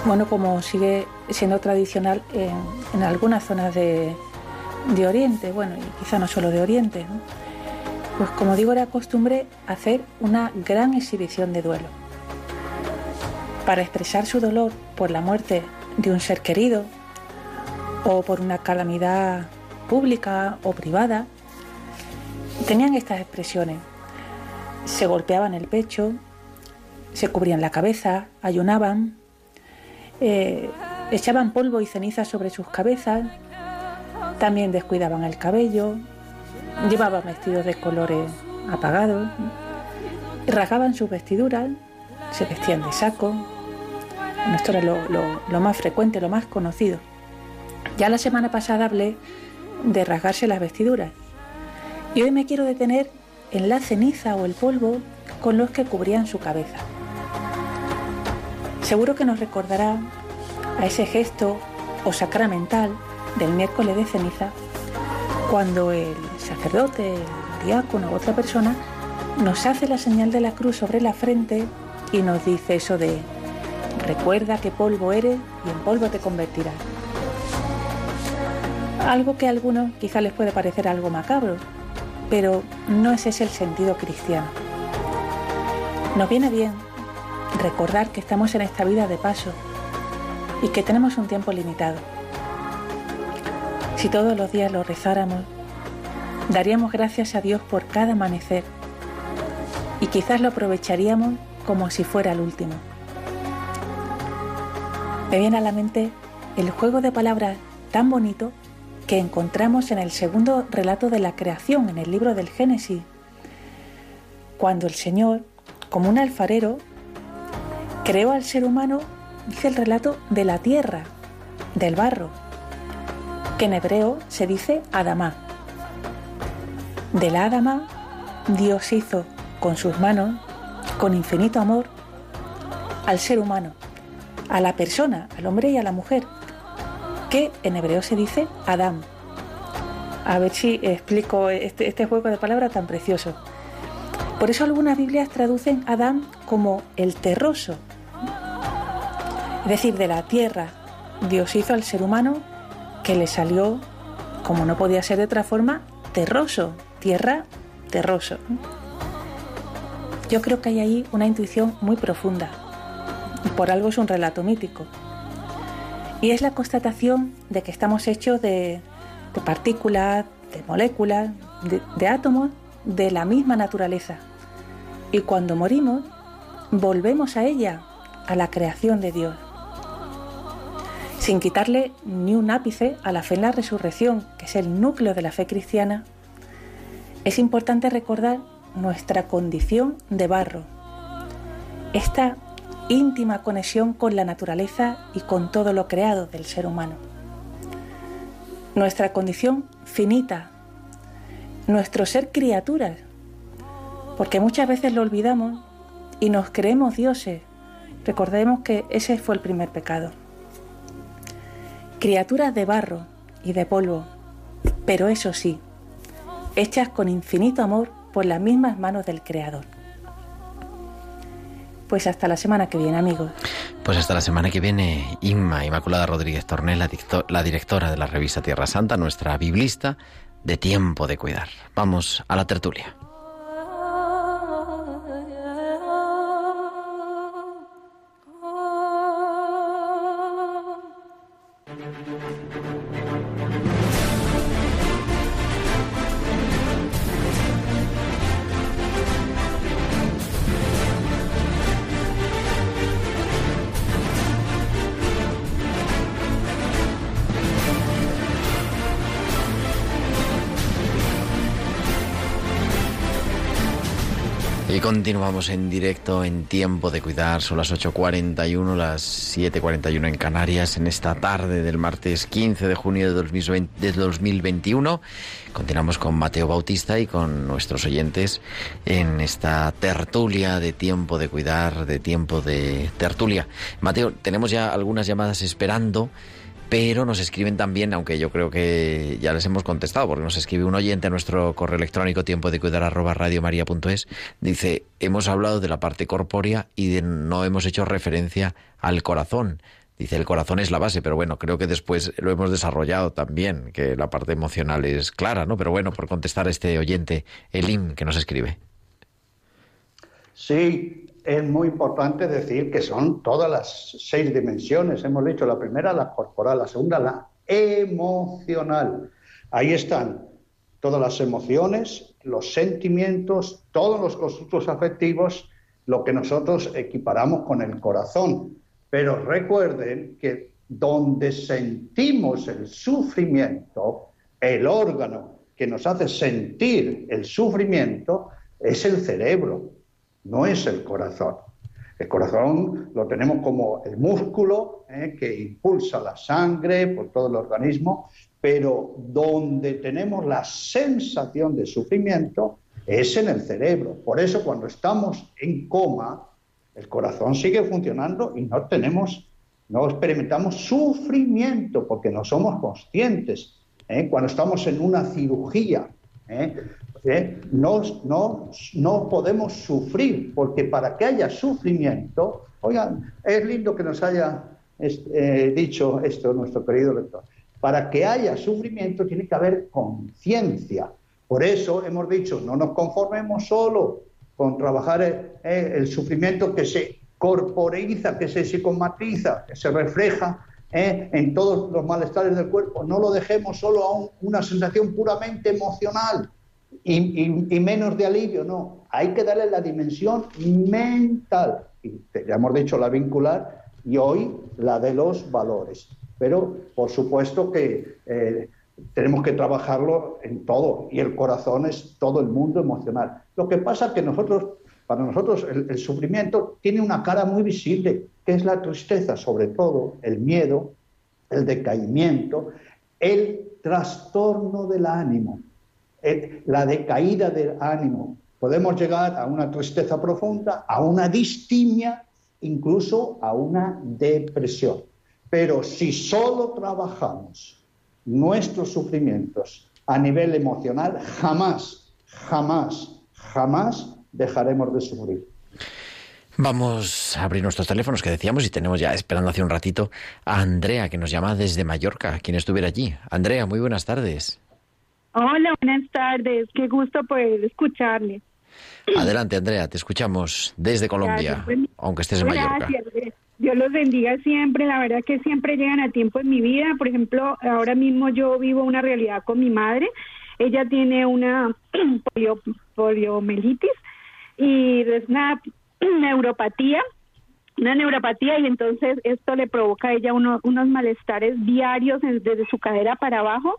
bueno, como sigue siendo tradicional en, algunas zonas de, Oriente, bueno, y quizá no solo de Oriente. Pues como digo, era costumbre hacer una gran exhibición de duelo. Para expresar su dolor por la muerte de un ser querido o por una calamidad pública o privada, tenían estas expresiones. Se golpeaban el pecho, se cubrían la cabeza, ayunaban, eh, echaban polvo y ceniza sobre sus cabezas, también descuidaban el cabello, llevaban vestidos de colores apagados, rasgaban sus vestiduras, se vestían de saco. Esto era lo, lo- lo más frecuente, lo más conocido. Ya la semana pasada hablé de rasgarse las vestiduras. Y hoy me quiero detener en la ceniza o el polvo con los que cubrían su cabeza. Seguro que nos recordará a ese gesto o sacramental del miércoles de ceniza cuando el sacerdote, el diácono u otra persona nos hace la señal de la cruz sobre la frente y nos dice eso de recuerda que polvo eres y en polvo te convertirás. Algo que a algunos quizá les puede parecer algo macabro, pero no ese es el sentido cristiano. Nos viene bien recordar que estamos en esta vida de paso y que tenemos un tiempo limitado. Si todos los días lo rezáramos, daríamos gracias a Dios por cada amanecer y quizás lo aprovecharíamos como si fuera el último. Me viene a la mente el juego de palabras tan bonito que encontramos en el segundo relato de la creación, en el libro del Génesis, cuando el Señor, como un alfarero, creó al ser humano, dice el relato, de la tierra, del barro, que en hebreo se dice Adamá. De la Adamá, Dios hizo con sus manos, con infinito amor, al ser humano, a la persona, al hombre y a la mujer, que en hebreo se dice Adán. A ver si explico este, este juego de palabras tan precioso. Por eso algunas Biblias traducen Adán como el terroso. Es decir, de la tierra, Dios hizo al ser humano que le salió, como no podía ser de otra forma, terroso, tierra, terroso. Yo creo que hay ahí una intuición muy profunda. Por algo es un relato mítico. Y es la constatación de que estamos hechos de, partículas, de moléculas, de, de átomos de la misma naturaleza. Y cuando morimos, volvemos a ella, a la creación de Dios. sin quitarle ni un ápice a la fe en la resurrección, que es el núcleo de la fe cristiana, es importante recordar nuestra condición de barro, esta íntima conexión con la naturaleza y con todo lo creado del ser humano. Nuestra condición finita, nuestro ser criaturas, porque muchas veces lo olvidamos y nos creemos dioses. Recordemos que ese fue el primer pecado. Criaturas de barro y de polvo, pero eso sí, hechas con infinito amor por las mismas manos del Creador. Pues hasta la semana que viene, amigos. Pues hasta la semana que viene, Inma Inmaculada Rodríguez Tornel, la, la directora de la revista Tierra Santa, nuestra biblista de tiempo de cuidar. Vamos a la tertulia. Continuamos en directo en Tiempo de Cuidar. Son las 8.41, las 7.41 en Canarias, en esta tarde del martes 15 de junio de 2020 de 2021. Continuamos con Mateo Bautista y con nuestros oyentes en esta tertulia de Tiempo de Cuidar, de Tiempo de Tertulia. Mateo, tenemos ya algunas llamadas esperando pero nos escriben también, aunque yo creo que ya les hemos contestado, porque nos escribe un oyente a nuestro correo electrónico tiempo de cuidar arroba radiomaria.es, dice, hemos hablado de la parte corpórea y de- no hemos hecho referencia al corazón. Dice, el corazón es la base, pero bueno, creo que después lo hemos desarrollado también, que la parte emocional es clara, ¿no? Pero bueno, por contestar a este oyente, Elim, que nos escribe. Sí, es muy importante decir que son todas las seis dimensiones. Hemos dicho la primera, la corporal, la segunda, la emocional. Ahí están todas las emociones, los sentimientos, todos los constructos afectivos, lo que nosotros equiparamos con el corazón. Pero recuerden que donde sentimos el sufrimiento, el órgano que nos hace sentir el sufrimiento es el cerebro no es el corazón. El corazón lo tenemos como el músculo ¿eh? que impulsa la sangre por todo el organismo, pero donde tenemos la sensación de sufrimiento es en el cerebro. Por eso cuando estamos en coma, el corazón sigue funcionando y no tenemos, no experimentamos sufrimiento porque no somos conscientes. ¿eh? Cuando estamos en una cirugía, ¿eh? ¿eh? No, no, no podemos sufrir, porque para que haya sufrimiento, oigan, es lindo que nos haya eh, dicho esto nuestro querido lector, para que haya sufrimiento tiene que haber conciencia. Por eso hemos dicho, no nos conformemos solo con trabajar eh, el sufrimiento que se corporeiza, que se psicomatriza, que se refleja eh, en todos los malestares del cuerpo. No lo dejemos solo a un, una sensación puramente emocional y, menos de alivio, no. Hay que darle la dimensión mental. Y ya hemos dicho la vincular y hoy la de los valores. Pero por supuesto que eh, tenemos que trabajarlo en todo y el corazón es todo el mundo emocional. Lo que pasa es que nosotros, para nosotros el, sufrimiento tiene una cara muy visible, que es la tristeza, sobre todo el miedo, el decaimiento, el trastorno del ánimo, la decaída del ánimo. Podemos llegar a una tristeza profunda, a una distimia, incluso a una depresión. Pero si solo trabajamos nuestros sufrimientos a nivel emocional, jamás, jamás, jamás dejaremos de sufrir. Vamos a abrir nuestros teléfonos que decíamos y tenemos ya esperando hace un ratito a Andrea que nos llama desde Mallorca, quien estuviera allí. Andrea, muy buenas tardes. Hola, buenas tardes. Qué gusto poder escucharle. Adelante, Andrea, te escuchamos desde Colombia, Gracias. aunque estés en Gracias. Mallorca. Dios los bendiga siempre. La verdad que siempre llegan a tiempo en mi vida. Por ejemplo, ahora mismo yo vivo una realidad con mi madre. Ella tiene una polio, poliomielitis y es una neuropatía una neuropatía y entonces esto le provoca a ella uno- unos malestares diarios desde su cadera para abajo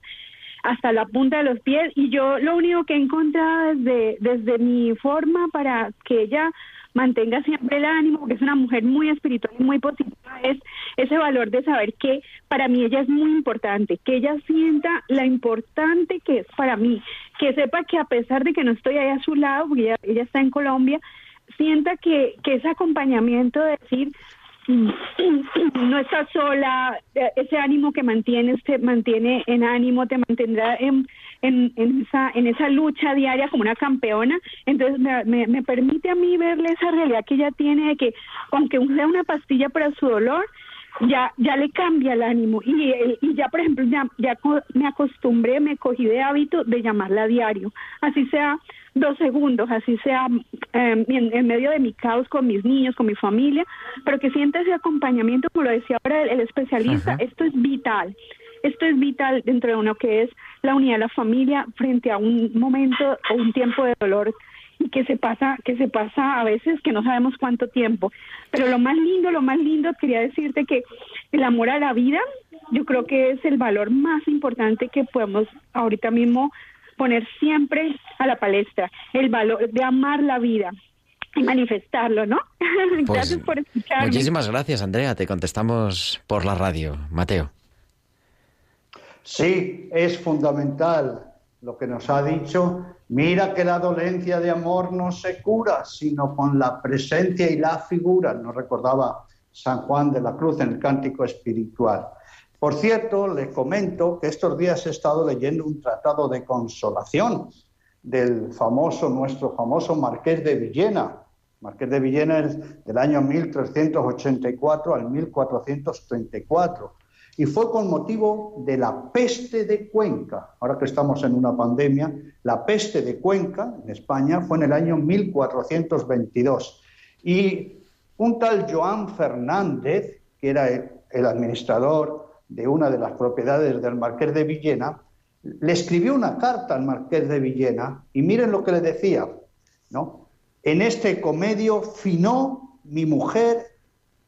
hasta la punta de los pies y yo lo único que he encontrado desde, desde mi forma para que ella mantenga siempre el ánimo, porque es una mujer muy espiritual y muy positiva, es ese valor de saber que para mí ella es muy importante, que ella sienta la importante que es para mí, que sepa que a pesar de que no estoy ahí a su lado, porque ella, está en Colombia, sienta que, que ese acompañamiento de decir, no estás sola, eh, ese ánimo que mantienes te mantiene en ánimo, te mantendrá en, en, en esa, en esa lucha diaria como una campeona. Entonces me, me, me permite a mí verle esa realidad que ella tiene de que aunque sea una pastilla para su dolor, ya ya le cambia el ánimo. Y, y ya por ejemplo ya ya me acostumbré me cogí de hábito de llamarla a diario. Así sea dos segundos así sea eh, en, en medio de mi caos con mis niños con mi familia pero que sienta ese acompañamiento como lo decía ahora el, el especialista esto es vital esto es vital dentro de uno que es la unidad de la familia frente a un momento o un tiempo de dolor y que se pasa que se pasa a veces que no sabemos cuánto tiempo pero lo más lindo lo más lindo quería decirte que el amor a la vida yo creo que es el valor más importante que podemos ahorita mismo poner siempre a la palestra el valor de amar la vida y manifestarlo no Pues, gracias por escucharme Muchísimas gracias, Andrea. Te contestamos por la radio. Mateo. Sí, es fundamental lo que nos ha dicho. Mira que la dolencia de amor no se cura, sino con la presencia y la figura, nos recordaba San Juan de la Cruz en el cántico espiritual. Por cierto, les comento que estos días he estado leyendo un tratado de consolación del famoso, nuestro famoso Marqués de Villena. Marqués de Villena es del año 1384 al 1434 y fue con motivo de la peste de Cuenca. Ahora que estamos en una pandemia, la peste de Cuenca en España fue en el año 1422. Y un tal Joan Fernández, que era el, administrador de una de las propiedades del Marqués de Villena, le escribió una carta al Marqués de Villena y miren lo que le decía, ¿no? En este comedio finó mi mujer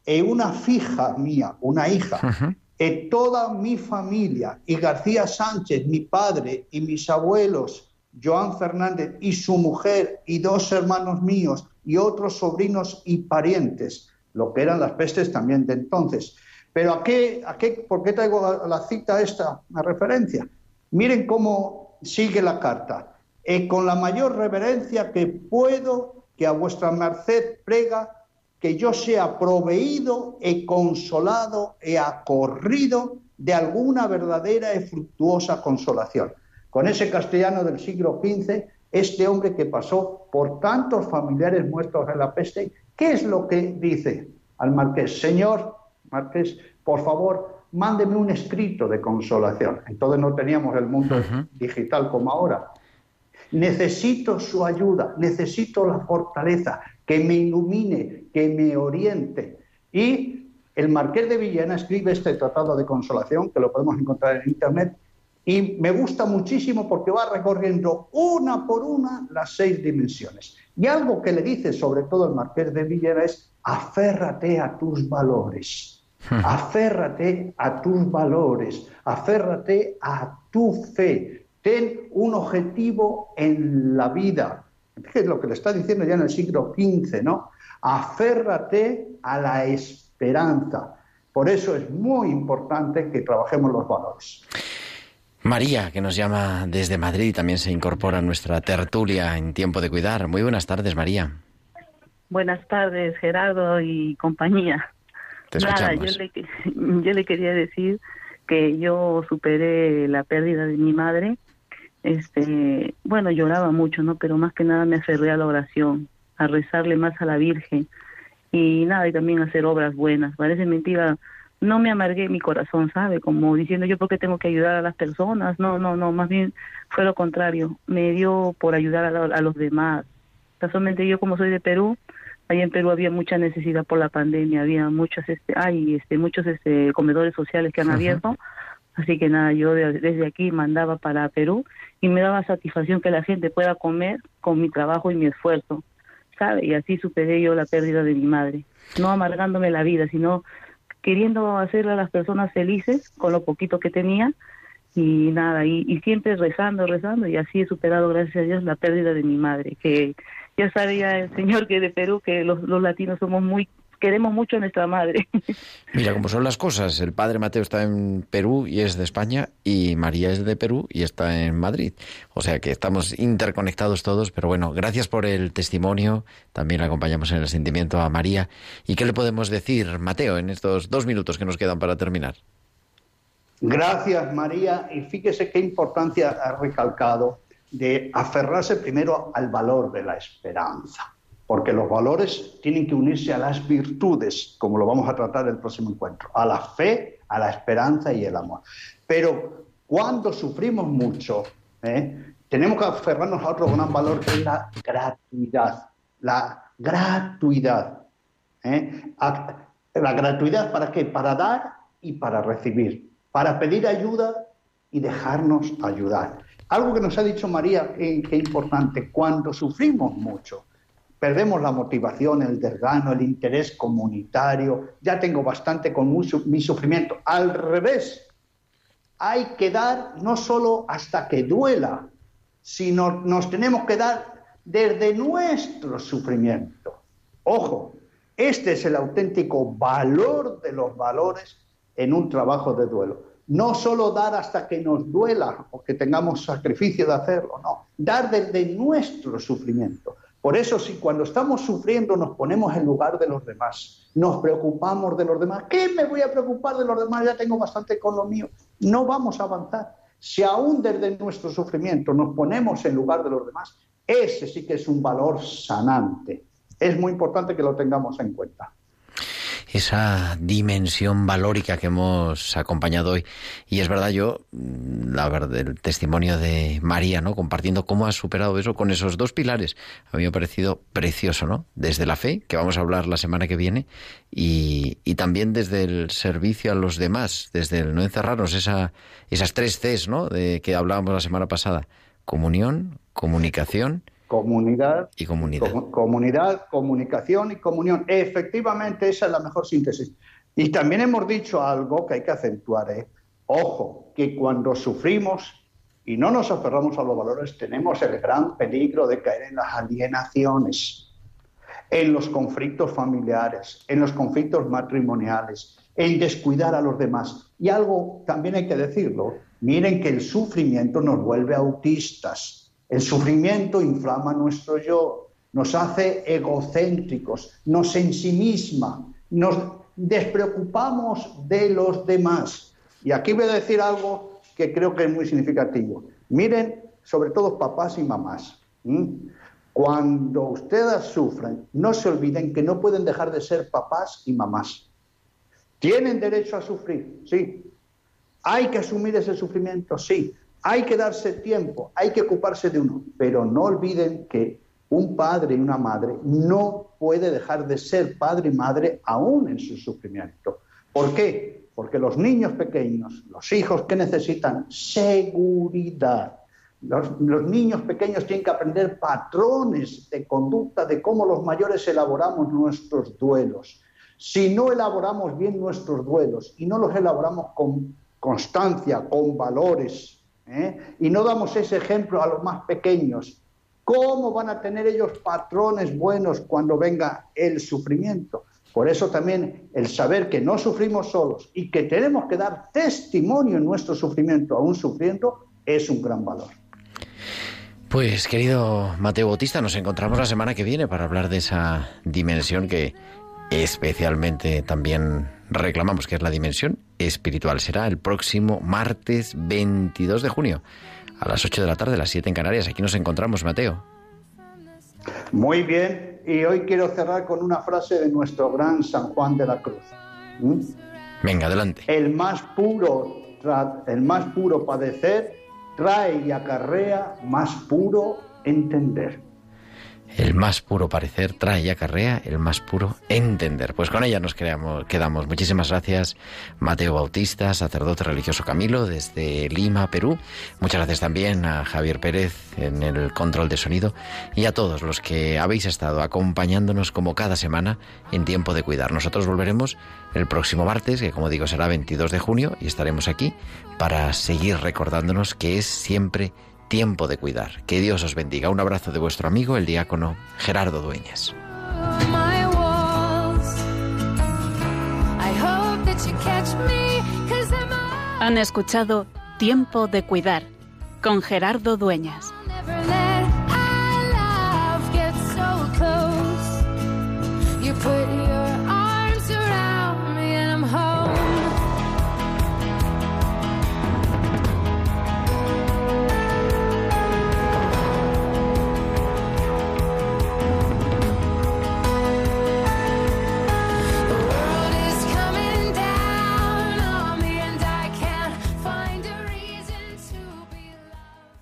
e una fija mía, una hija, e toda mi familia, y García Sánchez, mi padre, y mis abuelos, Joan Fernández y su mujer, y dos hermanos míos, y otros sobrinos y parientes, lo que eran las pestes también de entonces. Pero ¿a qué, a qué, ¿por qué traigo la, la cita esta, la referencia? Miren cómo sigue la carta. E con la mayor reverencia que puedo, que a vuestra merced prega que yo sea proveído e consolado e acorrido de alguna verdadera y fructuosa consolación. Con ese castellano del siglo XV, este hombre que pasó por tantos familiares muertos en la peste, ¿qué es lo que dice al marqués? Señor marqués, por favor, mándeme un escrito de consolación. Entonces no teníamos el mundo digital como ahora. Necesito su ayuda, necesito la fortaleza, que me ilumine, que me oriente. Y el Marqués de Villena escribe este tratado de consolación, que lo podemos encontrar en Internet, y me gusta muchísimo porque va recorriendo una por una las seis dimensiones. Y algo que le dice sobre todo el Marqués de Villena es, aférrate a tus valores, aférrate a tus valores, aférrate a tu fe, ten un objetivo en la vida. Es lo que le está diciendo ya en el siglo XV, ¿no? Aférrate a la esperanza. Por eso es muy importante que trabajemos los valores. María, que nos llama desde Madrid, también se incorpora a nuestra tertulia en Tiempo de Cuidar. Muy buenas tardes, María. Buenas tardes, Gerardo y compañía. Te Nada, yo escuchamos. le, yo le quería decir que yo superé la pérdida de mi madre. Este, bueno, lloraba mucho, ¿no? Pero más que nada me aferré a la oración, a rezarle más a la Virgen y nada, y también hacer obras buenas. Parece mentira, no me amargué mi corazón, ¿sabe? Como diciendo yo porque tengo que ayudar a las personas. No, no, no, más bien fue lo contrario. Me dio por ayudar a, la- a los demás. Casualmente yo como soy de Perú, ahí en Perú había mucha necesidad por la pandemia, había muchos, este, hay este, muchos este, comedores sociales que han abierto. Así que nada, yo de- desde aquí mandaba para Perú y me daba satisfacción que la gente pueda comer con mi trabajo y mi esfuerzo. sabe, y así superé yo la pérdida de mi madre. No amargándome la vida, sino queriendo hacer a las personas felices con lo poquito que tenía y nada, y, y siempre rezando, rezando, y así he superado, gracias a Dios, la pérdida de mi madre, que ya sabe ya el señor que de Perú, que los, los latinos somos muy queremos mucho a nuestra madre. Mira cómo son las cosas. El padre Mateo está en Perú y es de España y María es de Perú y está en Madrid. O sea que estamos interconectados todos, pero bueno, gracias por el testimonio. También acompañamos en el sentimiento a María. ¿Y qué le podemos decir, Mateo, en estos dos minutos que nos quedan para terminar? Gracias, María. Y fíjese qué importancia ha recalcado de aferrarse primero al valor de la esperanza porque los valores tienen que unirse a las virtudes, como lo vamos a tratar en el próximo encuentro, a la fe, a la esperanza y el amor. Pero cuando sufrimos mucho, ¿eh? tenemos que aferrarnos a otro gran valor que es la gratuidad. La gratuidad. ¿eh? La gratuidad para qué? Para dar y para recibir. Para pedir ayuda y dejarnos ayudar. Algo que nos ha dicho María, eh, que es importante, cuando sufrimos mucho, perdemos la motivación, el desgano, el interés comunitario, ya tengo bastante con mi sufrimiento. Al revés, hay que dar no solo hasta que duela, sino nos tenemos que dar desde nuestro sufrimiento. Ojo, este es el auténtico valor de los valores en un trabajo de duelo. No solo dar hasta que nos duela o que tengamos sacrificio de hacerlo, no, dar desde nuestro sufrimiento. Por eso, si cuando estamos sufriendo nos ponemos en lugar de los demás, nos preocupamos de los demás, ¿qué me voy a preocupar de los demás? Ya tengo bastante con lo mío. No vamos a avanzar. Si aún desde nuestro sufrimiento nos ponemos en lugar de los demás, ese sí que es un valor sanante. Es muy importante que lo tengamos en cuenta. Esa dimensión valórica que hemos acompañado hoy. Y es verdad, yo, mm, la verdad, el testimonio de María, ¿no? Compartiendo cómo ha superado eso con esos dos pilares. A mí me ha parecido precioso, ¿no? Desde la fe, que vamos a hablar la semana que viene, y, y también desde el servicio a los demás, desde el no encerrarnos, esa, esas tres Cs, ¿no? De que hablábamos la semana pasada. Comunión, comunicación Comunidad, y comunidad. comu- comunidad, comunicación y comunión. Efectivamente, esa es la mejor síntesis. Y también hemos dicho algo que hay que acentuar. ¿eh? Ojo, que cuando sufrimos y no nos aferramos a los valores, tenemos el gran peligro de caer en las alienaciones, en los conflictos familiares, en los conflictos matrimoniales, en descuidar a los demás. Y algo también hay que decirlo, miren que el sufrimiento nos vuelve autistas. El sufrimiento inflama nuestro yo, nos hace egocéntricos, nos ensimisma, nos despreocupamos de los demás. Y aquí voy a decir algo que creo que es muy significativo. Miren, sobre todo papás y mamás. Cuando ustedes sufren, no se olviden que no pueden dejar de ser papás y mamás. Tienen derecho a sufrir, sí. Hay que asumir ese sufrimiento, sí. Hay que darse tiempo, hay que ocuparse de uno. Pero no olviden que un padre y una madre no puede dejar de ser padre y madre aún en su sufrimiento. ¿Por qué? Porque los niños pequeños, los hijos que necesitan seguridad, los, los niños pequeños tienen que aprender patrones de conducta de cómo los mayores elaboramos nuestros duelos. Si no elaboramos bien nuestros duelos y no los elaboramos con constancia, con valores, ¿eh? y no damos ese ejemplo a los más pequeños, ¿cómo van a tener ellos patrones buenos cuando venga el sufrimiento? Por eso también el saber que no sufrimos solos y que tenemos que dar testimonio en nuestro sufrimiento, aún sufriendo, es un gran valor. Pues querido Mateo Bautista, nos encontramos la semana que viene para hablar de esa dimensión que especialmente también reclamamos, que es la dimensión espiritual. Será el próximo martes 22 de junio a las 8 de la tarde, a las 7 en Canarias. Aquí nos encontramos, Mateo. Muy bien, y hoy quiero cerrar con una frase de nuestro gran San Juan de la Cruz. ¿Mm? Venga, adelante. El más puro, el más puro padecer trae y acarrea más puro entender. El más puro parecer trae y acarrea el más puro entender. Pues con ella nos creamos, quedamos. Muchísimas gracias, Mateo Bautista, sacerdote religioso Camilo, desde Lima, Perú. Muchas gracias también a Javier Pérez en el control de sonido y a todos los que habéis estado acompañándonos como cada semana en tiempo de cuidar. Nosotros volveremos el próximo martes, que como digo será 22 de junio, y estaremos aquí para seguir recordándonos que es siempre tiempo de cuidar. Que Dios os bendiga. Un abrazo de vuestro amigo, el diácono Gerardo Dueñas. Han escuchado Tiempo de Cuidar con Gerardo Dueñas.